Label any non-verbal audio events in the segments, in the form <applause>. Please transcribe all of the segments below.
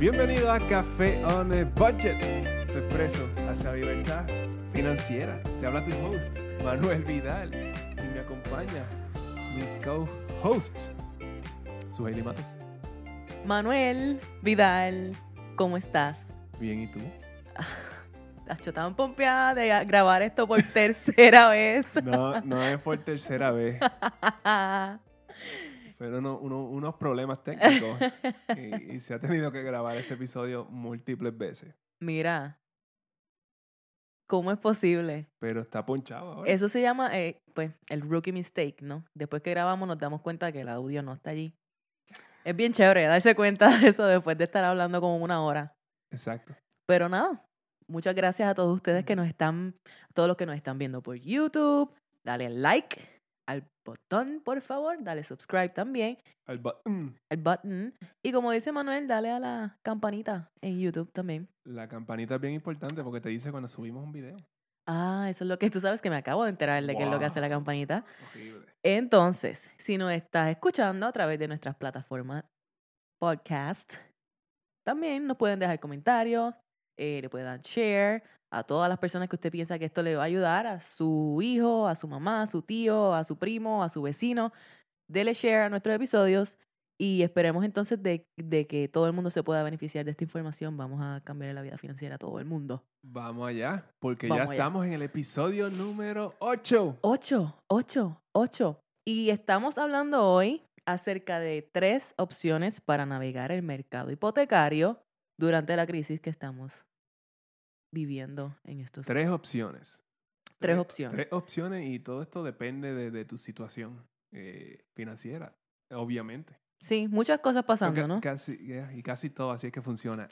Bienvenido a Café on a Budget, tu expreso hacia libertad financiera. Te habla tu host, Manuel Vidal, y me acompaña mi co-host, Suheili Matos. Manuel Vidal, ¿cómo estás? Bien, ¿y tú? Tacho, tan pompeada de grabar esto por <laughs> tercera vez. No, no es por tercera vez. <laughs> Fueron uno- uno- unos problemas técnicos y, y se ha tenido que grabar este episodio múltiples veces. Mira, ¿cómo es posible? Pero está ponchado ahora. Eso se llama, eh, pues, el rookie mistake, ¿no? Después que grabamos nos damos cuenta que el audio no está allí. Es bien chévere darse cuenta de eso después de estar hablando como una hora. Exacto. Pero nada, muchas gracias a todos ustedes que nos están, a todos los que nos están viendo por YouTube. Dale like al botón, por favor. Dale subscribe también. Al button. el button. Y como dice Manuel, dale a la campanita en YouTube también. La campanita es bien importante porque te dice cuando subimos un video. Ah, eso es lo que tú sabes que me acabo de enterar de qué es lo que hace la Wow. campanita. Horrible. Entonces, si nos estás escuchando a través de nuestras plataformas podcast, también nos pueden dejar comentarios, eh, le pueden dar share a todas las personas que usted piensa que esto le va a ayudar, a su hijo, a su mamá, a su tío, a su primo, a su vecino. Dele share a nuestros episodios y esperemos entonces de, de que todo el mundo se pueda beneficiar de esta información. Vamos a cambiar la vida financiera a todo el mundo. Vamos allá, porque Vamos ya allá. estamos en el episodio número 8. Ocho, ocho, ocho. Y estamos hablando hoy acerca de tres opciones para navegar el mercado hipotecario durante la crisis que estamos viviendo en estos Tres opciones. Tres opciones. Tres opciones y todo esto depende de, de tu situación eh, financiera, obviamente. Sí, muchas cosas pasando, ¿no? Casi, yeah, y casi todo, así es que funciona.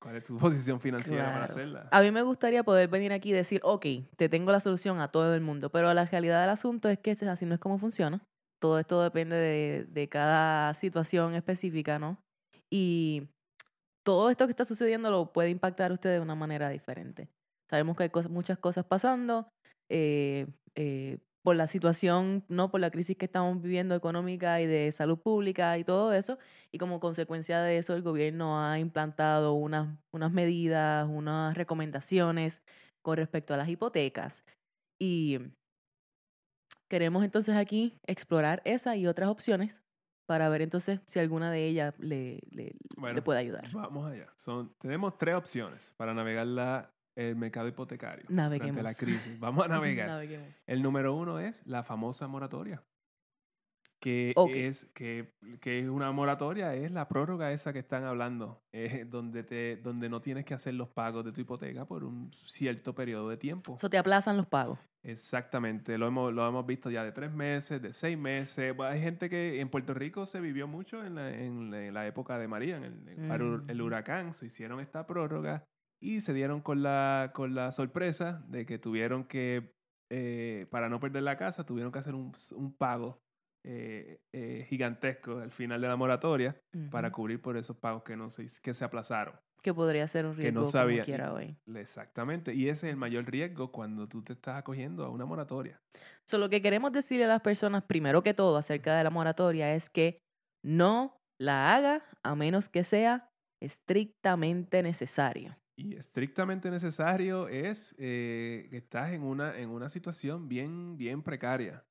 ¿Cuál es tu <laughs> posición financiera para hacerla? A mí me gustaría poder venir aquí y decir, ok, te tengo la solución a todo el mundo, pero la realidad del asunto es que así no es como funciona. Todo esto depende de, de cada situación específica, ¿no? Y todo esto que está sucediendo lo puede impactar a usted de una manera diferente. Sabemos que hay muchas cosas pasando eh, eh, por la situación, no por la crisis que estamos viviendo económica y de salud pública y todo eso. Y como consecuencia de eso, el gobierno ha implantado unas, unas medidas, unas recomendaciones con respecto a las hipotecas. Y queremos entonces aquí explorar esa y otras opciones para ver entonces si alguna de ellas le, le, Bueno, le puede ayudar. Vamos allá. Son, tenemos tres opciones para navegar la, el mercado hipotecario durante la Naveguemos. crisis. Vamos a <laughs> navegar. Naveguemos. El número uno es la famosa moratoria. Que es que, que es una moratoria, es la prórroga esa que están hablando, eh, donde, te, donde no tienes que hacer los pagos de tu hipoteca por un cierto periodo de tiempo. Eso te aplazan los pagos. Exactamente, lo hemos, lo hemos visto ya de tres meses, de seis meses. Bueno, hay gente que en Puerto Rico se vivió mucho en la, en la- en la época de María, en el Mm. huracán. Se hicieron esta prórroga y se dieron con la, con la sorpresa de que tuvieron que, eh, para no perder la casa, tuvieron que hacer un, un pago eh, eh, gigantesco al final de la moratoria para cubrir por esos pagos que, no se, que se aplazaron. que podría ser un que riesgo no sabía- como quiera hoy. Exactamente, y ese es el mayor riesgo cuando tú te estás acogiendo a una moratoria. So, lo que queremos decirle a las personas, primero que todo, acerca de la moratoria es que no la haga a menos que sea estrictamente necesario. Y estrictamente necesario es eh, que estás en una, en una situación bien, bien precaria.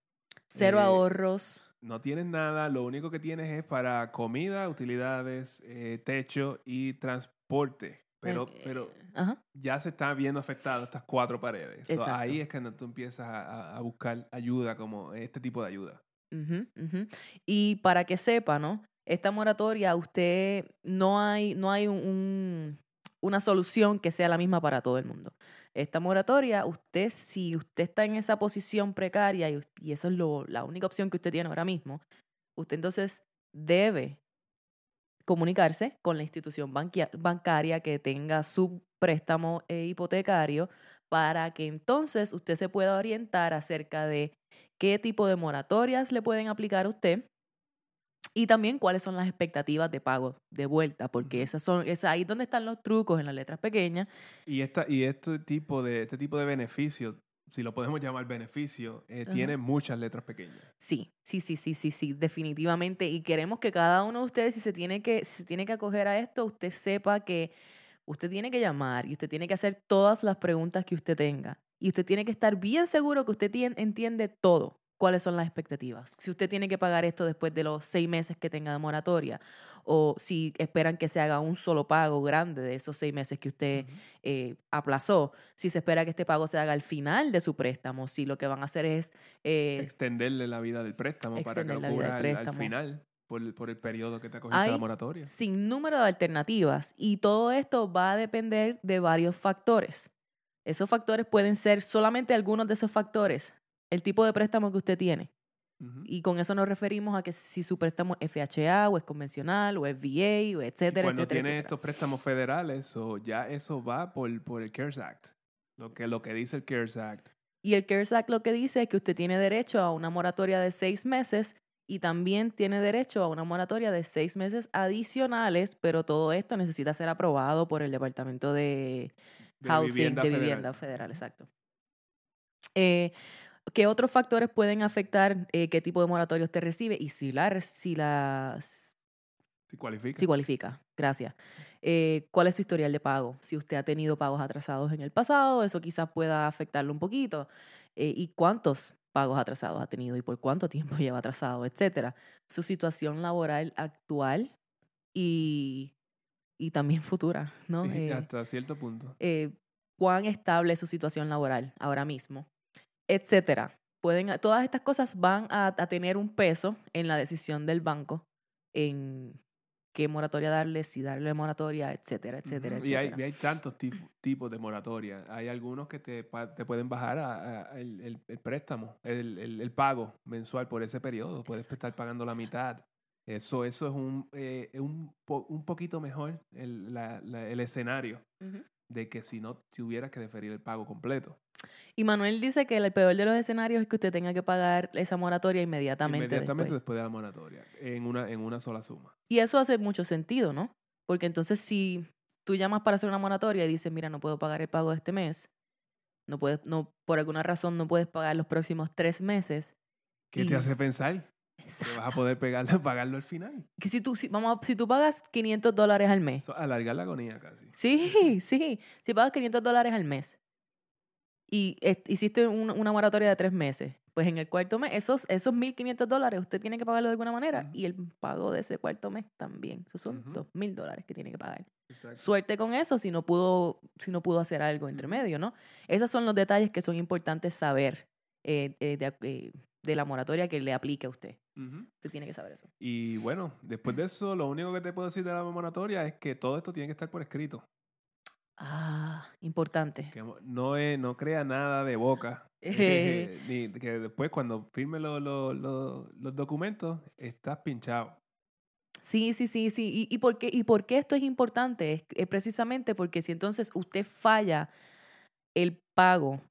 Cero Eh, ahorros. No tienes nada, lo único que tienes es para comida, utilidades, eh, techo y transporte. Pero, Eh, pero Ajá. ya se están viendo afectadas estas cuatro paredes. So, ahí es cuando tú empiezas a, buscar ayuda, como este tipo de ayuda. Y para que sepa, ¿no? Esta moratoria, usted no hay, no hay un- un- una solución que sea la misma para todo el mundo. Esta moratoria, usted, si usted está en esa posición precaria y, y eso es lo, la única opción que usted tiene ahora mismo, usted entonces debe comunicarse con la institución bancaria que tenga su préstamo eh, hipotecario para que entonces usted se pueda orientar acerca de qué tipo de moratorias le pueden aplicar a usted y también cuáles son las expectativas de pago de vuelta, porque esas son, es ahí donde están los trucos en las letras pequeñas. Y, esta, y este, tipo de, este tipo de beneficios si lo podemos llamar beneficio, eh, tiene muchas letras pequeñas. Sí, sí, sí, sí, sí, sí, definitivamente. Y queremos que cada uno de ustedes, si se tiene que, si se tiene que acoger a esto, usted sepa que usted tiene que llamar y usted tiene que hacer todas las preguntas que usted tenga. Y usted tiene que estar bien seguro que usted entiende todo cuáles son las expectativas. Si usted tiene que pagar esto después de los seis meses que tenga de moratoria, o si esperan que se haga un solo pago grande de esos seis meses que usted eh, aplazó, si se espera que este pago se haga al final de su préstamo, si lo que van a hacer es... Eh, extenderle la vida del préstamo para que ocurra al, final. Por el, por el, periodo que te cogiste la moratoria. Sin número de alternativas. Y todo esto va a depender de varios factores. Esos factores pueden ser solamente algunos de esos factores el tipo de préstamo que usted tiene. Y con eso nos referimos a que si su préstamo es FHA o es convencional o es VA o etcétera, y cuando tiene estos préstamos federales, o ya eso va por, por el CARES Act, lo que, lo que dice el CARES Act. Y el CARES Act lo que dice es que usted tiene derecho a una moratoria de seis meses y también tiene derecho a una moratoria de seis meses adicionales, pero todo esto necesita ser aprobado por el Departamento de, Housing, de Vivienda Federal, exacto. Eh, ¿Qué otros factores pueden afectar eh, qué tipo de moratorio usted recibe y si la... Si, la, si cualifica. Si cualifica, gracias. Eh, ¿Cuál es su historial de pago? Si usted ha tenido pagos atrasados en el pasado, eso quizás pueda afectarlo un poquito. Eh, ¿Y cuántos pagos atrasados ha tenido y por cuánto tiempo <laughs> lleva atrasado, etcétera? Su situación laboral actual y, y también futura, ¿no? hasta cierto punto. ¿Cuán estable es su situación laboral ahora mismo? Etcétera. Pueden, todas estas cosas van a, tener un peso en la decisión del banco en qué moratoria darle, si darle moratoria, etcétera, etcétera, etcétera. Y hay, tantos tipos de moratoria. Hay algunos que te, te pueden bajar a, el, préstamo, el, pago mensual por ese periodo. Puedes estar pagando la mitad. Eso, eso es un, eh, un, un, poquito mejor el, el escenario de que si no, si hubiera que deferir el pago completo. Y Manuel dice que el peor de los escenarios es que usted tenga que pagar esa moratoria inmediatamente. Inmediatamente después, de la moratoria, en una, en una sola suma. Y eso hace mucho sentido, ¿no? Porque entonces si tú llamas para hacer una moratoria y dices, mira, no puedo pagar el pago de este mes, no puedes, no, por alguna razón no puedes pagar los próximos tres meses. ¿Qué te hace pensar? Que vas a poder pegarlo, <laughs> pagarlo al final. Que si tú, si, vamos, si tú pagas 500 dólares al mes. alargar la agonía casi. Sí, <laughs> sí. Si pagas 500 dólares al mes y hiciste una moratoria de tres meses, pues en el cuarto mes, esos, esos 1.500 dólares usted tiene que pagarlo de alguna manera y el pago de ese cuarto mes también. Esos son dos mil dólares que tiene que pagar. Suerte con eso si no, pudo, si no pudo hacer algo entre medio, ¿no? Esos son los detalles que son importantes saber eh, eh, eh, de, la moratoria que le aplique a usted. Usted tiene que saber eso. Y bueno, después de eso, lo único que te puedo decir de la moratoria es que todo esto tiene que estar por escrito. Ah, importante. Que no, no crea nada de boca. <laughs> <laughs> Eh, ni que después cuando firme los documentos, estás pinchado. Sí, sí, sí, sí. ¿Y, y, por, qué, ¿Y por qué esto es importante? Es, precisamente porque si entonces usted falla el pago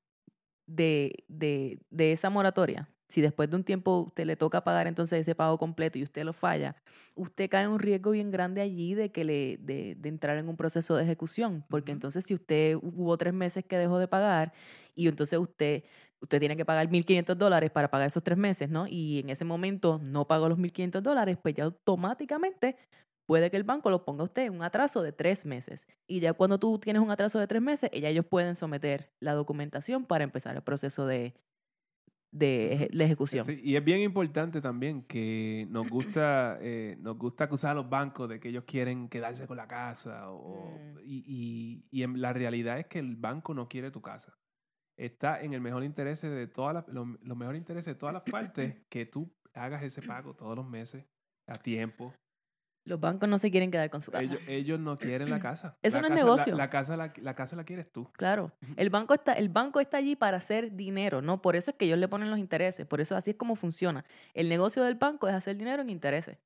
de, de, de esa moratoria, si después de un tiempo usted le toca pagar entonces ese pago completo y usted lo falla, usted cae en un riesgo bien grande allí de que le de, de entrar en un proceso de ejecución, porque entonces si usted hubo tres meses que dejó de pagar y entonces usted usted tiene que pagar 1.500 dólares para pagar esos tres meses, ¿no? Y en ese momento no pagó los 1.500 dólares, pues ya automáticamente puede que el banco lo ponga a usted en un atraso de tres meses. Y ya cuando tú tienes un atraso de tres meses, ya ellos pueden someter la documentación para empezar el proceso de, de la ejecución. y es bien importante también que nos gusta, eh, nos gusta acusar a los bancos de que ellos quieren quedarse con la casa. O, mm. y, y, y, la realidad es que el banco no quiere tu casa. Está en el mejor interés de todas las, los, los mejores intereses de todas las partes <coughs> que tú hagas ese pago todos los meses a tiempo los bancos no se quieren quedar con su casa. Ellos, no quieren la casa. <clears throat> Eso no es negocio. La, casa la, casa la quieres tú. Claro. El banco, está, el banco está allí para hacer dinero, ¿no? Por eso es que ellos le ponen los intereses. Por eso así es como funciona. El negocio del banco es hacer dinero en intereses.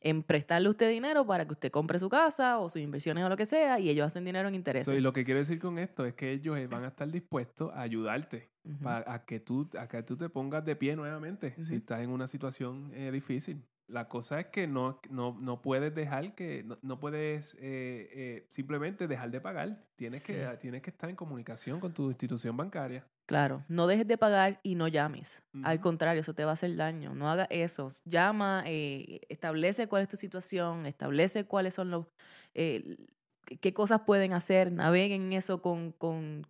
En prestarle a usted dinero para que usted compre su casa o sus inversiones o lo que sea y ellos hacen dinero en intereses. y lo que quiero decir con esto es que ellos van a estar dispuestos a ayudarte a, que tú, a que tú te pongas de pie nuevamente si estás en una situación eh, difícil. La cosa es que no, no, no puedes dejar que, no, no puedes eh, eh, simplemente dejar de pagar. Tienes, Sí. que, tienes que estar en comunicación con tu institución bancaria. Claro, no dejes de pagar y no llames. Al contrario, eso te va a hacer daño. No hagas eso. Llama, eh, establece cuál es tu situación, establece cuáles son los, qué- cosas pueden hacer, naveguen en eso con, con,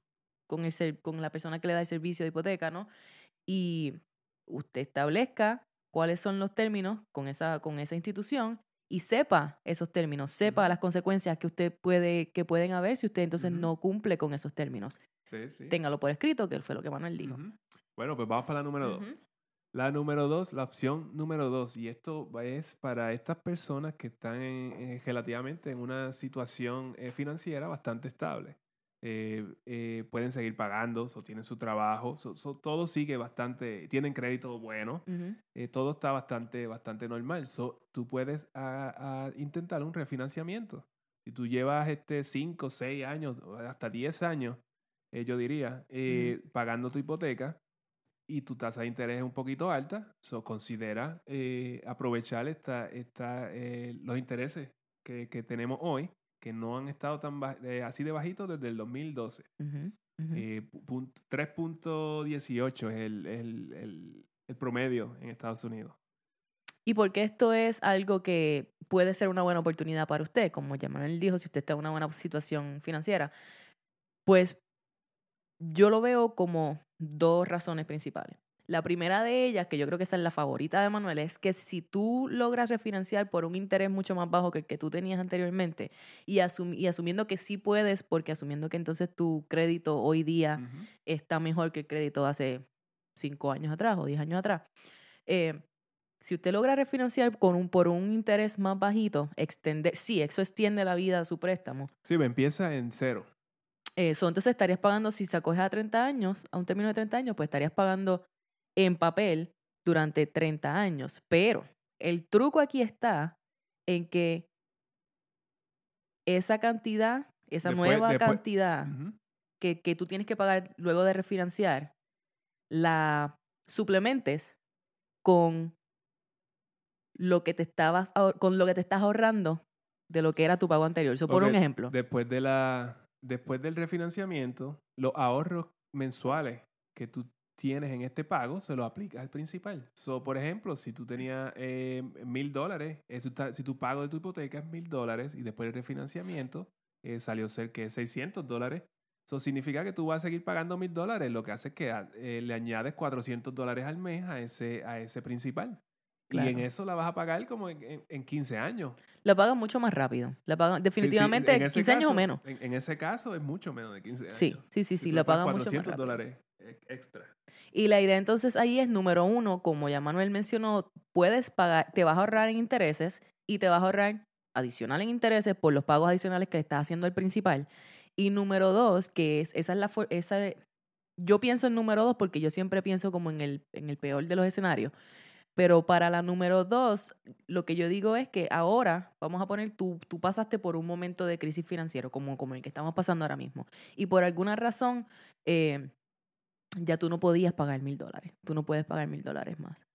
con, el con la persona que le da el servicio de hipoteca, ¿no? Y usted establezca cuáles son los términos con esa, con esa institución y sepa esos términos, sepa las consecuencias que usted puede, que pueden haber si usted entonces no cumple con esos términos. Sí, sí. Téngalo por escrito, que fue lo que Manuel dijo. Ujú. Bueno, pues vamos para la número dos. La número dos, la opción número dos, y esto es para estas personas que están en- eh, relativamente en una situación eh, financiera bastante estable. Eh, eh, pueden seguir pagando, o tienen su trabajo, so- so- todo sigue bastante, tienen crédito bueno, Ujú. eh, todo está bastante, bastante normal. So, tú puedes a- a intentar un refinanciamiento. Si tú llevas este 5, 6 años, hasta 10 años, eh, yo diría, eh, pagando tu hipoteca y tu tasa de interés es un poquito alta, so, considera eh, aprovechar esta, esta, eh, los intereses que, que tenemos hoy, que no han estado tan eh, así de bajitos desde el 2012. Ujú, ujú. Eh, pu- punt- 3.18 es el, el- el- el promedio en Estados Unidos. Y porque esto es algo que puede ser una buena oportunidad para usted, como ya Manuel dijo, si usted está en una buena situación financiera, pues yo lo veo como dos razones principales. La primera de ellas, que yo creo que esa es la favorita de Manuel, es que si tú logras refinanciar por un interés mucho más bajo que el que tú tenías anteriormente y, asum- y asumiendo que sí puedes, porque asumiendo que entonces tu crédito hoy día está mejor que el crédito de hace cinco años atrás o diez años atrás. Eh, si usted logra refinanciar con un, por un interés más bajito, extender, sí, eso extiende la vida de su préstamo. Sí, me empieza en cero. Eso, entonces estarías pagando, si se acoge a 30 años, a un término de 30 años, pues estarías pagando en papel durante 30 años. Pero el truco aquí está en que esa cantidad, esa Después- nueva después- cantidad que, que tú tienes que pagar luego de refinanciar, la suplementes con lo que te estabas con lo que te estás ahorrando de lo que era tu pago anterior. So, por un ejemplo. Después, de la, después del refinanciamiento, los ahorros mensuales que tú tienes en este pago se los aplicas al principal. So, por ejemplo, si tú tenías eh, mil dólares, si tu pago de tu hipoteca es mil dólares y después del refinanciamiento eh, salió cerca de 600 dólares, eso significa que tú vas a seguir pagando mil dólares. Lo que hace es que ah, eh, le añades 400 dólares al mes a ese, a ese principal. Y en eso la vas a pagar como en, en- en 15 años. La pagan mucho más rápido. La pagan Sí, sí, definitivamente en ese 15 años o menos. En, ese caso es mucho menos de 15 años. Sí, sí, sí, sí, la pagas pagan mucho más 400 rápido. dólares extra. Y la idea entonces ahí es, número uno, como ya Manuel mencionó, puedes pagar, te vas a ahorrar en intereses y te vas a ahorrar adicional en intereses por los pagos adicionales que le estás haciendo al principal. Y número dos, que es, esa es la, esa, yo pienso en número dos porque yo siempre pienso como en el, en el peor de los escenarios. Pero para la número dos, lo que yo digo es que ahora, vamos a poner, tú, tú pasaste por un momento de crisis financiero, como, como el que estamos pasando ahora mismo. Y por alguna razón, eh, ya tú no podías pagar mil dólares. Tú no puedes pagar mil dólares más.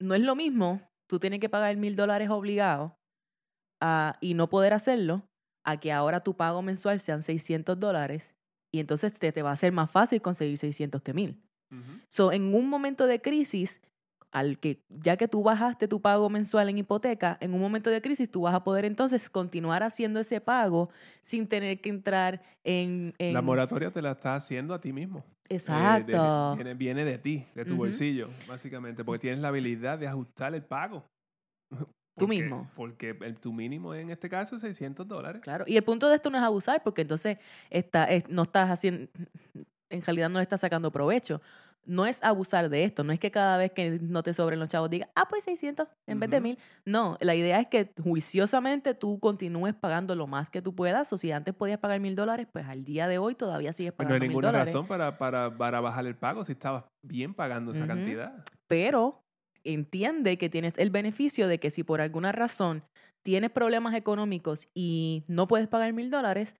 No es lo mismo tú tienes que pagar mil dólares obligado a- y no poder hacerlo, a que ahora tu pago mensual sean 600 dólares y entonces te, te va a ser más fácil conseguir 600 que mil. Ujú. So, en un momento de crisis, al que ya que tú bajaste tu pago mensual en hipoteca, en un momento de crisis tú vas a poder entonces continuar haciendo ese pago sin tener que entrar en... en- La moratoria te la estás haciendo a ti mismo. Eh, de- Exacto. viene, viene de ti, de tu bolsillo, básicamente, porque tienes la habilidad de ajustar el pago. <laughs> Tú Porque- mismo. Porque el, tu mínimo en este caso es 600 dólares. Claro. Y el punto de esto no es abusar, porque entonces está, es- no estás haciendo, en realidad no le estás sacando provecho. No es abusar de esto, no es que cada vez que no te sobren los chavos digas, ah, pues 600 en vez de Ujú. 1000. No, la idea es que juiciosamente tú continúes pagando lo más que tú puedas, o si antes podías pagar mil dólares, pues al día de hoy todavía sigues Pues pagando no hay ninguna dólares. razón para, para, para bajar el pago si estabas bien pagando esa cantidad. pero entiende que tienes el beneficio de que si por alguna razón tienes problemas económicos y no puedes pagar mil dólares,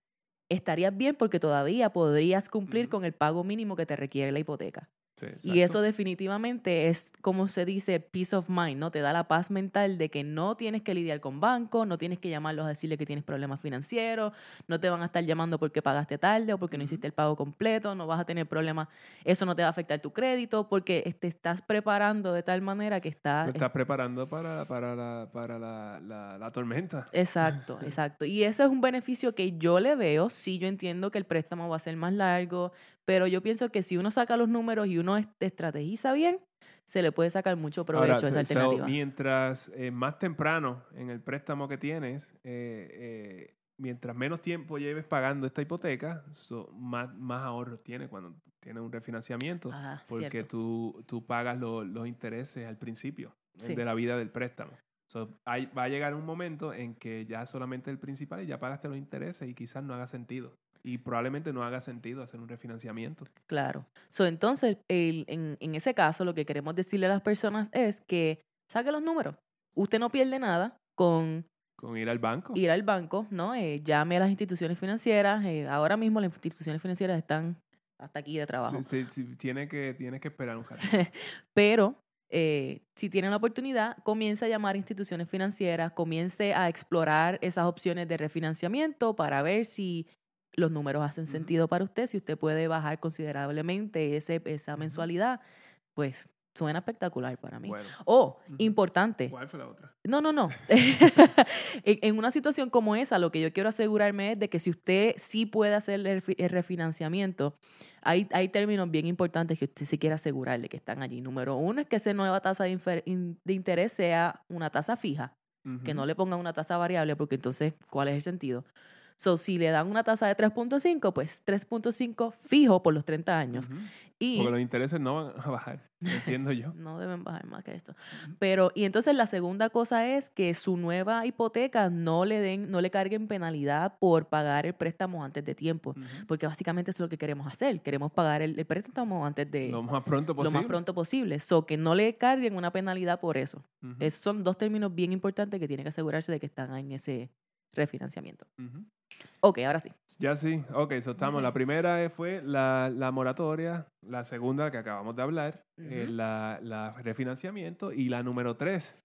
estarías bien porque todavía podrías cumplir con el pago mínimo que te requiere la hipoteca. Sí, Y eso definitivamente es, como se dice, peace of mind, ¿no? Te da la paz mental de que no tienes que lidiar con bancos, no tienes que llamarlos a decirle que tienes problemas financieros, no te van a estar llamando porque pagaste tarde o porque no hiciste el pago completo, no vas a tener problemas, eso no te va a afectar tu crédito porque te estás preparando de tal manera que estás... Te estás preparando para, para, la, para la, la, la tormenta. Exacto, <laughs> exacto. Y ese es un beneficio que yo le veo. Sí, yo entiendo que el préstamo va a ser más largo, pero yo pienso que si uno saca los números y uno es- estrategiza bien, se le puede sacar mucho provecho Ahora, a esa so- alternativa. mientras eh, más temprano en el préstamo que tienes, eh, eh, mientras menos tiempo lleves pagando esta hipoteca, so, más, más ahorros tienes cuando tienes un refinanciamiento. Ah, porque tú, tú pagas lo- los intereses al principio Sí. de la vida del préstamo. So, hay- va a llegar un momento en que ya solamente el principal y ya pagaste los intereses y quizás no haga sentido. Y probablemente no haga sentido hacer un refinanciamiento. Claro. So, entonces, el- en, en ese caso, lo que queremos decirle a las personas es que saque los números. Usted no pierde nada con Con ir al banco. ir al banco, ¿no? Eh, llame a las instituciones financieras. eh, ahora mismo las instituciones financieras están hasta aquí de trabajo. Sí, sí, sí, tiene, que, tiene que esperar un rato. <laughs> Pero eh, si tienen la oportunidad, comience a llamar a instituciones financieras, comience a explorar esas opciones de refinanciamiento para ver si los números hacen sentido para usted, si usted puede bajar considerablemente ese, esa mensualidad, pues suena espectacular para mí. Bueno, Oh, Ujú. importante. ¿cuál fue la otra? No, no, no. <laughs> <laughs> en, una situación como esa, lo que yo quiero asegurarme es de que si usted sí puede hacer el, refi- el refinanciamiento, hay, hay términos bien importantes que usted sí quiere asegurarle que están allí. Número uno es que esa nueva tasa de, interés sea una tasa fija, que no le pongan una tasa variable, porque entonces, ¿cuál es el sentido? So, si le dan una tasa de 3.5, pues 3.5 fijo por los 30 años. Y Porque los intereses no van a bajar, <laughs> entiendo yo. no deben bajar más que esto. Pero, y entonces la segunda cosa es que su nueva hipoteca no le den, no le carguen penalidad por pagar el préstamo antes de tiempo. Porque básicamente es lo que queremos hacer. Queremos pagar el, el préstamo antes de Lo más pronto lo posible. más pronto posible. So que no le carguen una penalidad por eso. Esos son dos términos bien importantes que tiene que asegurarse de que están en ese refinanciamiento. Ujú. Ok, ahora sí. Ya sí, ok, so estamos. La primera eh, fue la, la moratoria, la segunda que acabamos de hablar, eh, Ujú. la, la refinanciamiento y la número tres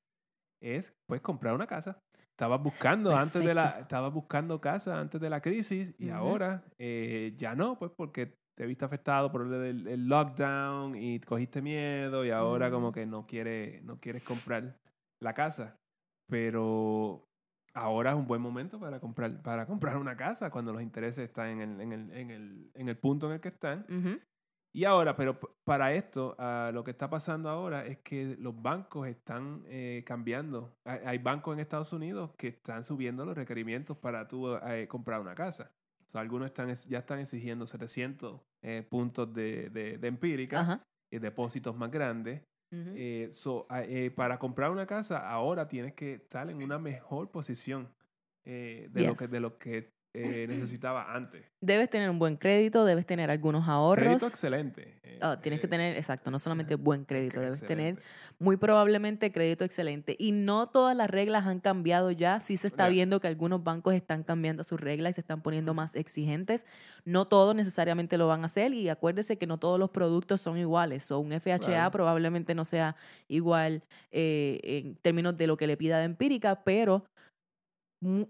es pues comprar una casa. Estabas buscando antes de la, Perfecto. estabas buscando casa antes de la crisis y ahora eh, ya no, pues porque te viste afectado por el, el lockdown y cogiste miedo y ahora como que no quieres, no quieres comprar la casa. Pero ahora es un buen momento para comprar, para comprar una casa cuando los intereses están en el, en el, en el, en el punto en el que están. Y ahora, pero para esto, ah, lo que está pasando ahora es que los bancos están eh, cambiando. Hay, hay bancos en Estados Unidos que están subiendo los requerimientos para tú eh, comprar una casa. O sea, algunos están, es- ya están exigiendo 700 eh, puntos de, de, de empírica y depósitos más grandes. Eh, so, ah, eh, para comprar una casa ahora tienes que estar en una mejor posición eh, de, lo que, de lo que eh, necesitaba antes. Debes tener un buen crédito, debes tener algunos ahorros. Crédito excelente. eh, Ah, tienes que eh, tener, exacto, no solamente buen <laughs> crédito, debes tener muy probablemente crédito excelente. Y no todas las reglas han cambiado ya. Sí se está viendo que algunos bancos están cambiando sus reglas y se están poniendo más exigentes. No todos necesariamente lo van a hacer y acuérdese que no todos los productos son iguales. O un FHA Claro. probablemente no sea igual en términos de lo que le pida de empírica, pero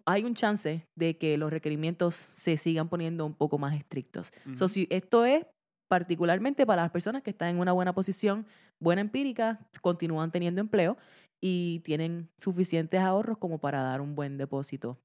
hay un chance de que los requerimientos se sigan poniendo un poco más estrictos. So, si esto es particularmente para las personas que están en una buena posición, buena empírica, continúan teniendo empleo y tienen suficientes ahorros como para dar un buen depósito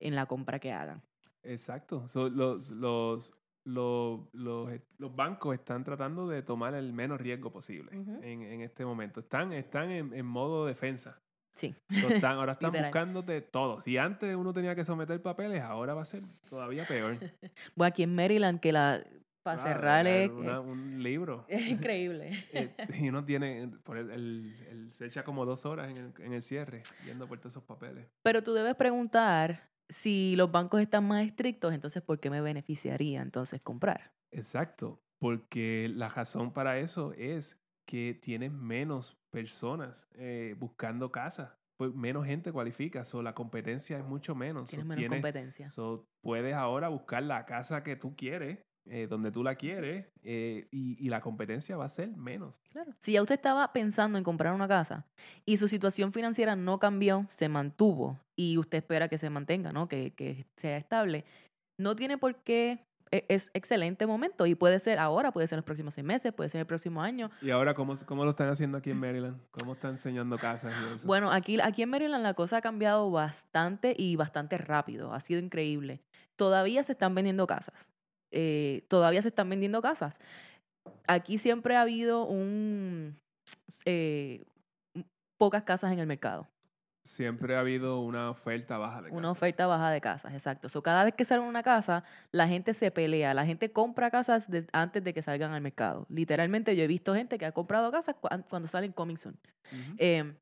en la compra que hagan. Exacto. So, los, los, los, los, bancos están tratando de tomar el menos riesgo posible en, en este momento. Están, están en, en modo defensa. Sí. So, están, ahora <laughs> están buscándote todo. Si antes uno tenía que someter papeles, ahora va a ser todavía peor. <laughs> Bueno, aquí en Maryland, que la para Claro, una- un libro. <laughs> es increíble. Eh, y uno tiene, por el, el- el- se echa como dos horas en el, en el cierre, yendo por todos esos papeles. Pero tú debes preguntar si los bancos están más estrictos, entonces ¿por qué me beneficiaría entonces comprar? Exacto, porque la razón para eso es que tienes menos personas eh, buscando casa, pues menos gente cualifica, so la competencia es mucho menos. so Tienes menos competencia. so puedes ahora buscar la casa que tú quieres eh, donde tú la quieres eh, y, y la competencia va a ser menos. Claro. Si ya usted estaba pensando en comprar una casa y su situación financiera no cambió, se mantuvo y usted espera que se mantenga, ¿no? Que, que sea estable, no tiene por qué. E- Es excelente momento y puede ser ahora, puede ser en los próximos seis meses, puede ser el próximo año. ¿Y ahora cómo, cómo lo están haciendo aquí en Maryland? ¿Cómo están enseñando casas y eso? Bueno, aquí, aquí en Maryland la cosa ha cambiado bastante y bastante rápido. Ha sido increíble. Todavía se están vendiendo casas. Eh, todavía se están vendiendo casas. Aquí siempre ha habido un eh, pocas casas en el mercado. Siempre ha habido una oferta baja de Una casas. oferta baja de casas, exacto. So, cada vez que sale una casa, la gente se pelea. La gente compra casas de- antes de que salgan al mercado. Literalmente, yo he visto gente que ha comprado casas cu- cuando salen coming soon. Eh,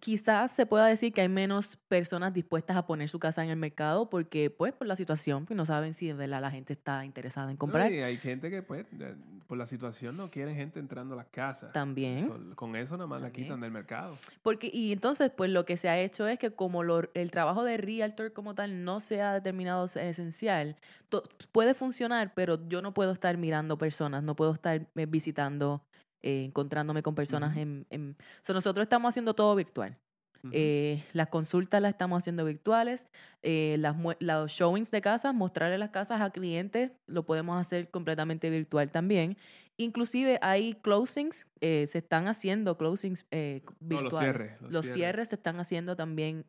quizás se pueda decir que hay menos personas dispuestas a poner su casa en el mercado porque, pues, por la situación, pues no saben si de verdad la gente está interesada en No, comprar. y hay gente que, pues, por la situación no quiere gente entrando a las casas. También. Eso- con eso nada más la quitan del mercado. Porque, y entonces, pues lo que se ha hecho es que como lo- el trabajo de realtor como tal no se ha determinado esencial, to- puede funcionar, pero yo no puedo estar mirando personas, no puedo estar eh, visitando, eh, encontrándome con personas en... en so, nosotros estamos haciendo todo virtual. Eh, las consultas las estamos haciendo virtuales, eh, las, los showings de casas, mostrarle las casas a clientes, lo podemos hacer completamente virtual también. Inclusive hay closings, eh, se están haciendo closings eh, No, virtuales. los cierres. Los, Los cierres. cierres se están haciendo también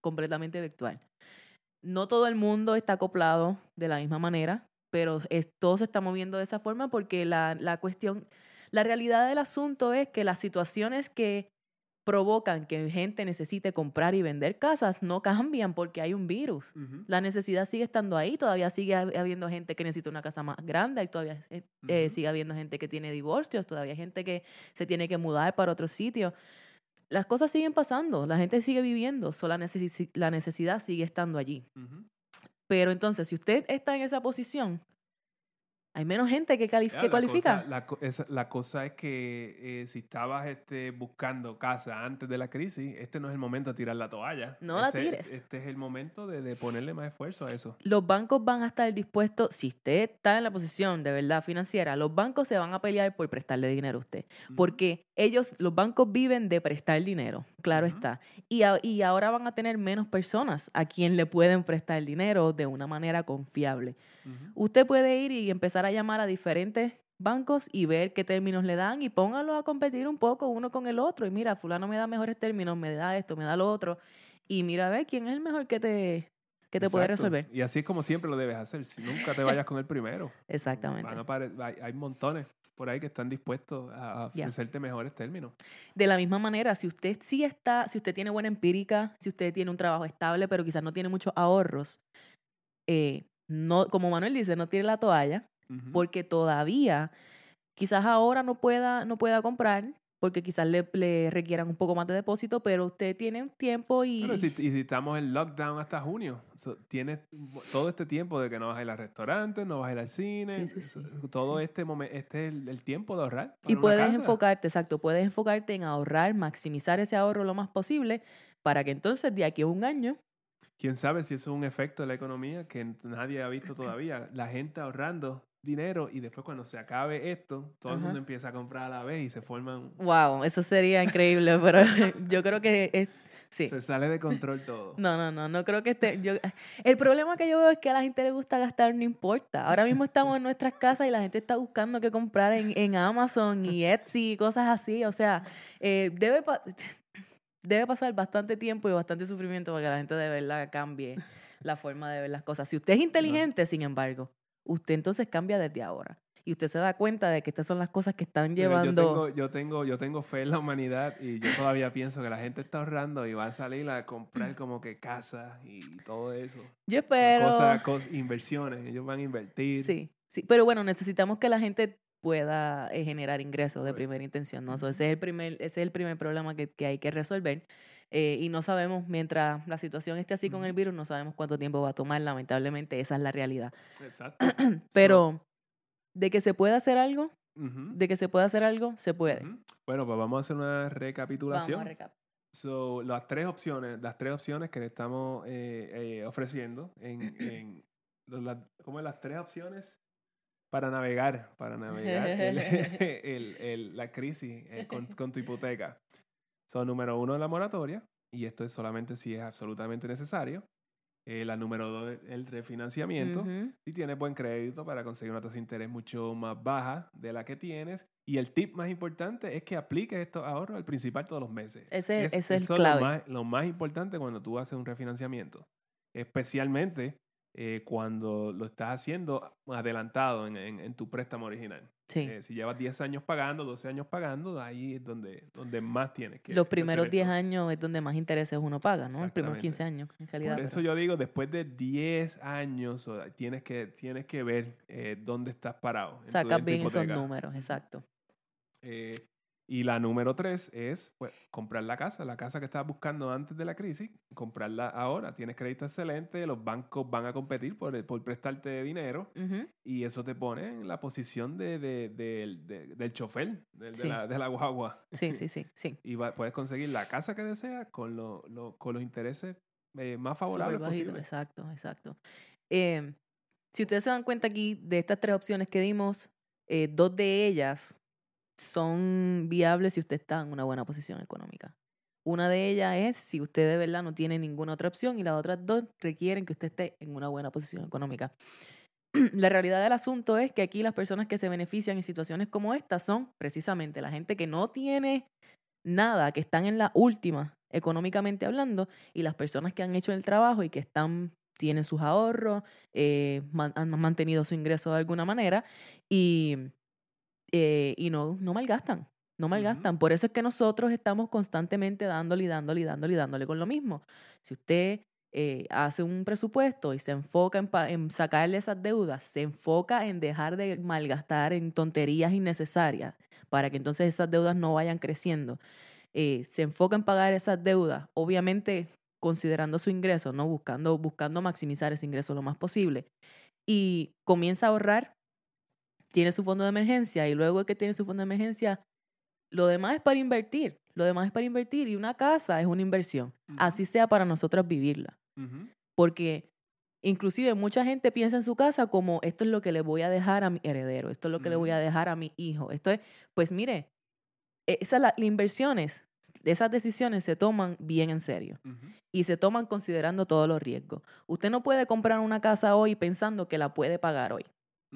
completamente virtual. No todo el mundo está acoplado de la misma manera, pero es- todo se está moviendo de esa forma porque la, la cuestión, la realidad del asunto es que las situaciones que provocan que gente necesite comprar y vender casas no cambian porque hay un virus. La necesidad sigue estando ahí, todavía sigue hab- habiendo gente que necesita una casa más grande, y todavía eh, eh, sigue habiendo gente que tiene divorcios, todavía hay gente que se tiene que mudar para otro sitio. Las cosas siguen pasando, la gente sigue viviendo, solo la, necesi- la necesidad sigue estando allí. Pero entonces, si usted está en esa posición, hay menos gente que, Ya, que la cualifica. cosa- la, la cosa es que eh, si estabas este, buscando casa antes de la crisis, este no es el momento de tirar la toalla. No la Este- tires. Este es el momento de, de ponerle más esfuerzo a eso. los bancos van a estar dispuestos, si usted está en la posición de verdad financiera, los bancos se van a pelear por prestarle dinero a usted. Porque ellos, los bancos viven de prestar dinero, claro está. Y, a- y ahora van a tener menos personas a quien le pueden prestar dinero de una manera confiable. Usted puede ir y empezar a llamar a diferentes bancos y ver qué términos le dan y póngalos a competir un poco uno con el otro. Y mira, fulano me da mejores términos, me da esto, me da lo otro. Y mira a ver quién es el mejor que te, que te puede resolver. Y así es como siempre lo debes hacer. Si nunca te <laughs> vayas con el primero. Exactamente. Hay, hay montones por ahí que están dispuestos a ofrecerte mejores términos. De la misma manera, si usted sí está, si usted tiene buena empírica, si usted tiene un trabajo estable, pero quizás no tiene muchos ahorros, eh, no, como Manuel dice, no tire la toalla, porque todavía, quizás ahora no pueda, no pueda comprar, porque quizás le, le requieran un poco más de depósito, pero usted tiene un tiempo y... Bueno, si- y si estamos en lockdown hasta junio, so, tienes todo este tiempo de que no vas a ir al restaurante, no vas a ir al cine, Sí, sí, todo este momento, este es el, el tiempo de ahorrar. Y puedes casa. enfocarte, exacto, puedes enfocarte en ahorrar, maximizar ese ahorro lo más posible, para que entonces de aquí a un año Quién sabe si eso es un efecto de la economía que nadie ha visto todavía. La gente ahorrando dinero y después cuando se acabe esto, todo el mundo empieza a comprar a la vez y se forman, Wow, eso sería increíble, <laughs> pero yo creo que es, sí. se sale de control todo. No, no, no, no creo que esté. Yo, el problema que yo veo es que a la gente le gusta gastar, no importa. Ahora mismo estamos en nuestras casas y la gente está buscando qué comprar en, en Amazon y Etsy y cosas así. O sea, eh, debe, debe pasar bastante tiempo y bastante sufrimiento para que la gente de verdad cambie <laughs> la forma de ver las cosas. Si usted es inteligente, sin embargo, usted entonces cambia desde ahora. Y usted se da cuenta de que estas son las cosas que están llevando. Yo tengo, yo, tengo, yo tengo fe en la humanidad y yo todavía pienso que la gente está ahorrando y va a salir a comprar como que casas y todo eso. Yo espero. Cosas, cosas, inversiones, ellos van a invertir. Sí, sí, pero bueno, necesitamos que la gente pueda eh, generar ingresos de primera intención, ¿no? So, ese, es el primer, ese es el primer problema que, que hay que resolver. Eh, y no sabemos, mientras la situación esté así con el virus, no sabemos cuánto tiempo va a tomar. Lamentablemente, esa es la realidad. Exacto. <clears throat> Pero de que se puede hacer algo, de que se puede hacer algo, se puede. Bueno, pues vamos a hacer una Vamos recapitulación. a recap. So, las tres opciones, las tres opciones que le estamos eh, ofreciendo en, <clears throat> en la- como las tres opciones para navegar, para navegar el- <laughs> el- el- la crisis eh, con, con tu hipoteca. Son número uno, la moratoria, y esto es solamente si es absolutamente necesario. Eh, la número dos, el refinanciamiento. Ujú. Si tienes buen crédito para conseguir una tasa de interés mucho más baja de la que tienes. Y el tip más importante es que apliques estos ahorros al principal todos los meses. Ese- ese es eso clave. Lo más, lo más importante cuando tú haces un refinanciamiento. Especialmente eh, cuando lo estás haciendo adelantado en, en- en tu préstamo original. Sí. Eh, si llevas 10 años pagando, 12 años pagando, ahí es donde, donde más tienes que Los primeros hacer 10 esto. años es donde más intereses uno paga, ¿no? Los primeros Exactamente. 15 años, en realidad. Por eso pero- yo digo, después de 10 años, tienes que, tienes que ver eh, dónde estás parado. Sacas bien esos números, exacto. Eh, y la número tres es pues, comprar la casa, la casa que estabas buscando antes de la crisis, comprarla ahora. Tienes crédito excelente, los bancos van a competir por, por prestarte dinero y eso te pone en la posición de, de- del- de- del chofer, Sí. la, de la guagua. Sí, sí, <laughs> sí, sí. Y va- puedes conseguir la casa que deseas con, lo- lo- con los intereses eh, más favorables bajito. Exacto, exacto. Eh, si ustedes se dan cuenta aquí de estas tres opciones que dimos, eh, dos de ellas son viables si usted está en una buena posición económica. Una de ellas es si usted de verdad no tiene ninguna otra opción y las otras dos requieren que usted esté en una buena posición económica. <clears throat> La realidad del asunto es que aquí las personas que se benefician en situaciones como esta son precisamente la gente que no tiene nada, que están en la última económicamente hablando, y las personas que han hecho el trabajo y que están tienen sus ahorros, eh, han mantenido su ingreso de alguna manera y, eh, y no, no malgastan. No malgastan. Por eso es que nosotros estamos constantemente dándole y dándole y dándole y dándole con lo mismo. Si usted eh, hace un presupuesto y se enfoca en, sacarle esas deudas, se enfoca en dejar de malgastar en tonterías innecesarias para que entonces esas deudas no vayan creciendo, eh, se enfoca en pagar esas deudas, obviamente considerando su ingreso, no buscando, buscando maximizar ese ingreso lo más posible, y comienza a ahorrar, tiene su fondo de emergencia y luego que tiene su fondo de emergencia, lo demás es para invertir, lo demás es para invertir y una casa es una inversión, así sea para nosotros vivirla, porque inclusive mucha gente piensa en su casa como esto es lo que le voy a dejar a mi heredero, esto es lo que le voy a dejar a mi hijo, esto es, pues mire, e, esas las inversiones, esas decisiones se toman bien en serio y se toman considerando todos los riesgos. Usted no puede comprar una casa hoy pensando que la puede pagar hoy.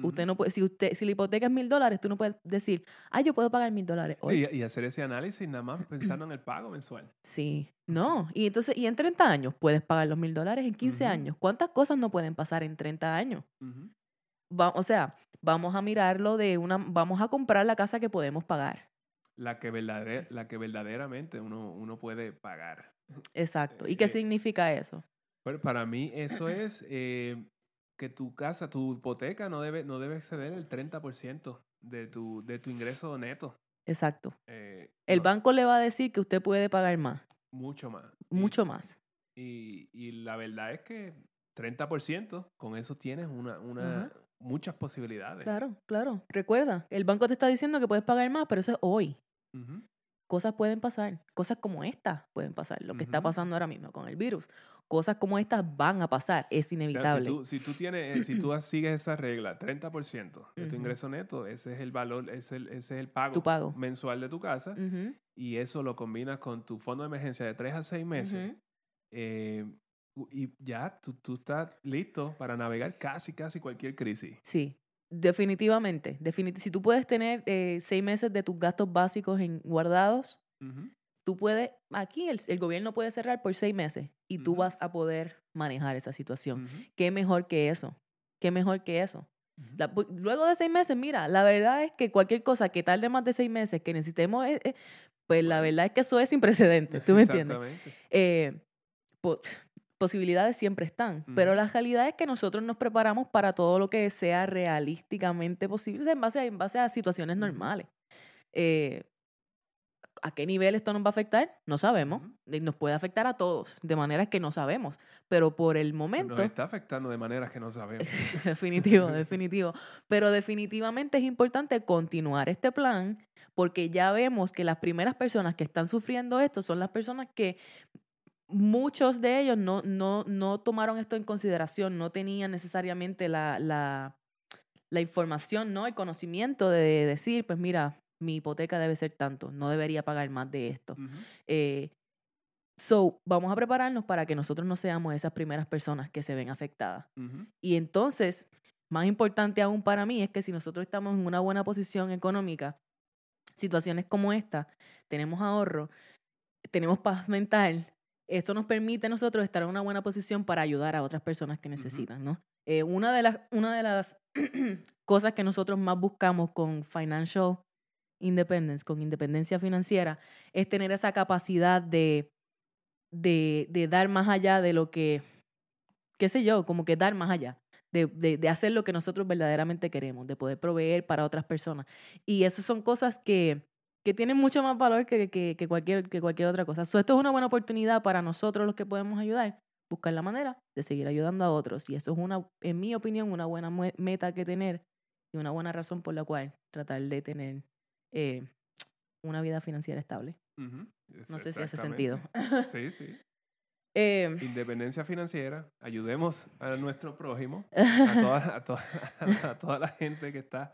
Usted no puede, si usted, si la hipoteca es mil dólares, tú no puedes decir, ah, yo puedo pagar mil dólares hoy. Y, y hacer ese análisis nada más pensando en el pago mensual. Sí, no. Y entonces, y en 30 años puedes pagar los mil dólares, en 15 Ujú. años. ¿Cuántas cosas no pueden pasar en 30 años? Va- o sea, vamos a mirarlo de una, vamos a comprar la casa que podemos pagar. La que, verdadera- la que verdaderamente uno, uno puede pagar. Exacto. ¿Y qué Eh, significa eso? Bueno, para mí eso es eh, que tu casa, tu hipoteca no debe, no debe exceder el 30% de tu, de tu ingreso neto. Exacto. Eh, El no, banco le va a decir que usted puede pagar más, Mucho más. Y- mucho más. Y, y la verdad es que 30%, con eso tienes una, una, muchas posibilidades. Claro, claro. Recuerda, el banco te está diciendo que puedes pagar más, pero eso es hoy. Cosas pueden pasar, cosas como estas pueden pasar, lo que está pasando ahora mismo con el virus. Cosas como estas van a pasar, es O sea, inevitable. si, tú, si tú tienes, eh, si tú <clears throat> sigues esa regla, 30% de tu ingreso neto, ese es el valor, ese es el, ese es el pago, Tu pago. mensual de tu casa, y eso lo combinas con tu fondo de emergencia de 3 a 6 meses, eh, y ya tú, tú estás listo para navegar casi, casi cualquier crisis. Sí, definitivamente. definit- si tú puedes tener eh, seis meses de tus gastos básicos en guardados, tú puedes, aquí el, el gobierno puede cerrar por seis meses y tú vas a poder manejar esa situación. ¿Qué mejor que eso? ¿Qué mejor que eso? Ujú. La- pu- luego de seis meses, mira, la verdad es que cualquier cosa que tarde más de seis meses, que necesitemos, eh, eh, pues la verdad es que eso es sin precedentes, ¿tú me entiendes? Eh, po- posibilidades siempre están, pero la realidad es que nosotros nos preparamos para todo lo que sea realísticamente posible, en base a, en base a situaciones normales. Eh, ¿A qué nivel esto nos va a afectar? No sabemos. Y Nos puede afectar a todos, de manera que no sabemos. Pero por el momento... Nos está afectando de maneras que no sabemos. <laughs> definitivo, <laughs> definitivo. Pero definitivamente es importante continuar este plan porque ya vemos que las primeras personas que están sufriendo esto son las personas que muchos de ellos no, no, no tomaron esto en consideración, no tenían necesariamente la, la, la información, ¿no? El conocimiento de decir, pues mira, mi hipoteca debe ser tanto, no debería pagar más de esto. Eh, so, vamos a prepararnos para que nosotros no seamos esas primeras personas que se ven afectadas. Y entonces, más importante aún para mí es que si nosotros estamos en una buena posición económica, situaciones como esta, tenemos ahorro, tenemos paz mental, eso nos permite a nosotros estar en una buena posición para ayudar a otras personas que necesitan, ¿no? Eh, una de las, una de las <clears throat> cosas que nosotros más buscamos con financial independence, con independencia financiera, es tener esa capacidad de, de, de dar más allá de lo que, qué sé yo, como que dar más allá. De, de, de hacer lo que nosotros verdaderamente queremos, de poder proveer para otras personas. Y eso son cosas que, que tienen mucho más valor que, que, que cualquier, que cualquier otra cosa. So, esto es una buena oportunidad para nosotros los que podemos ayudar, buscar la manera de seguir ayudando a otros. Y eso es una, en mi opinión, una buena meta que tener y una buena razón por la cual tratar de tener eh, una vida financiera estable. No sé si hace sentido. Sí, sí. <laughs> Eh, Independencia financiera. Ayudemos a nuestro prójimo, <laughs> a toda, a toda, a toda la gente que está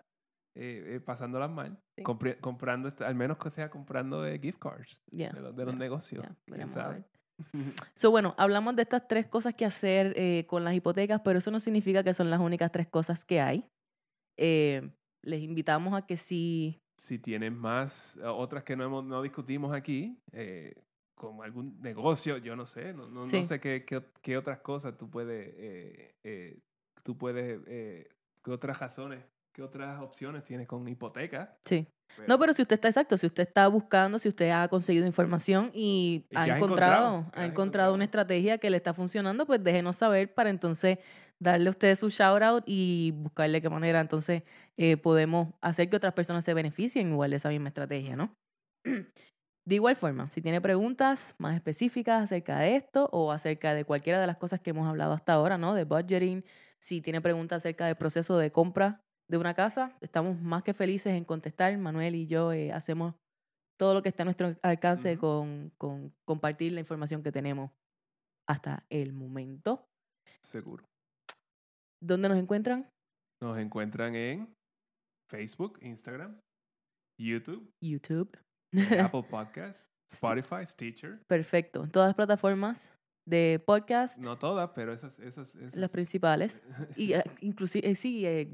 eh, eh, pasándolas mal, Sí. comprando, al menos que sea comprando eh, gift cards yeah, de los, de los yeah, negocios. yeah. So, bueno, hablamos de estas tres cosas que hacer eh, con las hipotecas, pero eso no significa que son las únicas tres cosas que hay. Eh, les invitamos a que si si tienes más, eh, otras que no, hemos, no discutimos aquí, como algún negocio, yo no sé, no, no, no Sí. sé qué, qué, qué otras cosas tú puedes, tú puedes, qué otras razones, qué otras opciones tienes con hipoteca. Sí. No, pero si usted está exacto, si usted está buscando, si usted ha conseguido información y, Y ha encontrado, ha encontrado una estrategia que le está funcionando, pues déjenos saber para entonces darle a usted su shout out y buscarle qué manera entonces eh, podemos hacer que otras personas se beneficien igual de esa misma estrategia, ¿no? <clears throat> De igual forma, si tiene preguntas más específicas acerca de esto o acerca de cualquiera de las cosas que hemos hablado hasta ahora, ¿no? De budgeting, si tiene preguntas acerca del proceso de compra de una casa, estamos más que felices en contestar. Manuel y yo eh, hacemos todo lo que está a nuestro alcance con, con compartir la información que tenemos hasta el momento. Seguro. ¿Dónde nos encuentran? Nos encuentran en Facebook, Instagram, YouTube, YouTube. <laughs> Apple Podcasts, Spotify, Stitcher. Perfecto. En todas las plataformas de podcast, No todas, pero esas, esas, esas. las principales. <laughs> Y eh, inclusive, eh, sí, eh,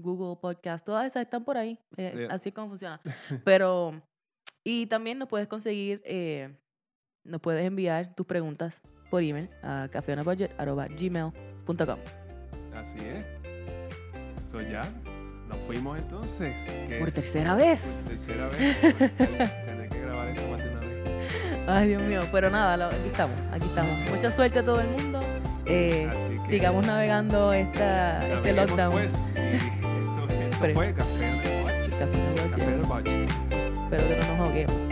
Google Podcast, todas esas están por ahí. eh, Yeah. Así es como funciona. <laughs> Pero, y también nos puedes conseguir, eh, nos puedes enviar tus preguntas por email a cafeonabudget.gmail.com. Así es. So ya, nos fuimos entonces. Por tercera vez. Por tercera vez. tener- que grabar esto más de una vez. Ay, Dios mío. Pero nada, lo- aquí estamos, aquí estamos. Mucha suerte a todo el mundo. Eh, sigamos navegando esta, este Naveguemos, lockdown. Pues, y Pero- fue Café Boche. Café Boche. Espero que no nos ahoguemos.